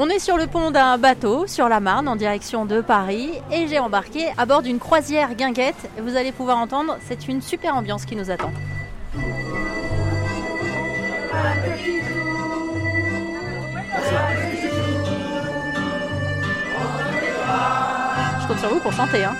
On est sur le pont d'un bateau sur la Marne en direction de Paris et j'ai embarqué à bord d'une croisière guinguette. Vous allez pouvoir entendre, c'est une super ambiance qui nous attend. Je compte sur vous pour chanter. Hein.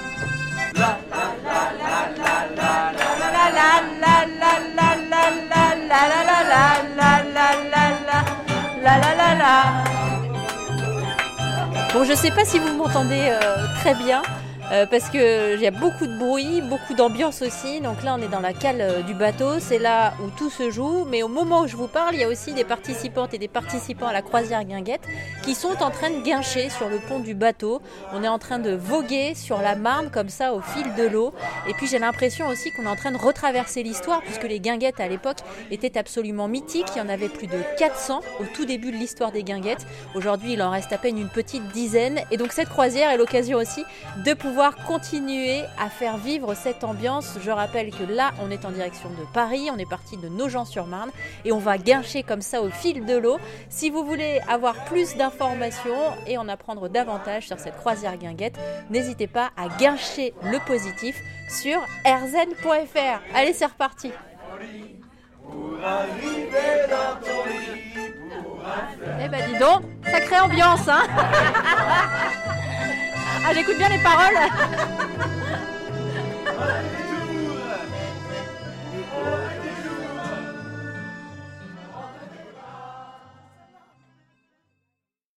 Bon, je sais pas si vous m'entendez euh, très bien. Euh, parce qu'il y a beaucoup de bruit, beaucoup d'ambiance aussi. Donc là, on est dans la cale euh, du bateau, c'est là où tout se joue. Mais au moment où je vous parle, il y a aussi des participantes et des participants à la croisière guinguette qui sont en train de guincher sur le pont du bateau. On est en train de voguer sur la Marne comme ça au fil de l'eau. Et puis j'ai l'impression aussi qu'on est en train de retraverser l'histoire puisque les guinguettes à l'époque étaient absolument mythiques. Il y en avait plus de 400 au tout début de l'histoire des guinguettes. Aujourd'hui, il en reste à peine une petite dizaine. Et donc cette croisière est l'occasion aussi de pouvoir continuer à faire vivre cette ambiance. Je rappelle que là, on est en direction de Paris, on est parti de Nogent-sur-Marne et on va guincher comme ça au fil de l'eau. Si vous voulez avoir plus d'informations et en apprendre davantage sur cette croisière guinguette, n'hésitez pas à guincher le positif sur rzn.fr. Allez, c'est reparti. Eh ben dis donc, sacrée ambiance hein Ah, j'écoute bien les paroles.